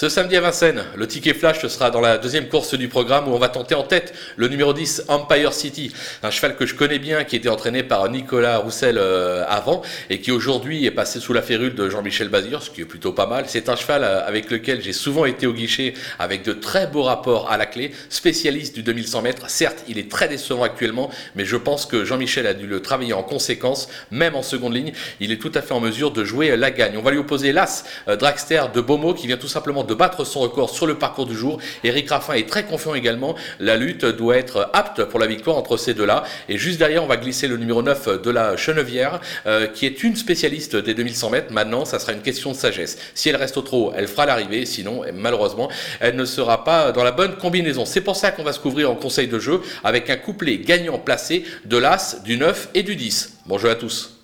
Ce samedi à Vincennes, le ticket flash sera dans la deuxième course du programme où on va tenter en tête le numéro 10 Empire City, un cheval que je connais bien qui était entraîné par Nicolas Roussel euh, avant et qui aujourd'hui est passé sous la férule de Jean-Michel Bazir, ce qui est plutôt pas mal. C'est un cheval euh, avec lequel j'ai souvent été au guichet avec de très beaux rapports à la clé, spécialiste du 2100 mètres. Certes, il est très décevant actuellement, mais je pense que Jean-Michel a dû le travailler en conséquence, même en seconde ligne. Il est tout à fait en mesure de jouer la gagne. On va lui opposer l'As euh, Dragster de Beaumont qui vient tout simplement de battre son record sur le parcours du jour. Eric Raffin est très confiant également. La lutte doit être apte pour la victoire entre ces deux-là. Et juste derrière, on va glisser le numéro 9 de la Chenevière, euh, qui est une spécialiste des 2100 mètres. Maintenant, ça sera une question de sagesse. Si elle reste au trop, elle fera l'arrivée. Sinon, malheureusement, elle ne sera pas dans la bonne combinaison. C'est pour ça qu'on va se couvrir en conseil de jeu avec un couplet gagnant placé de l'As, du 9 et du 10. Bonjour à tous.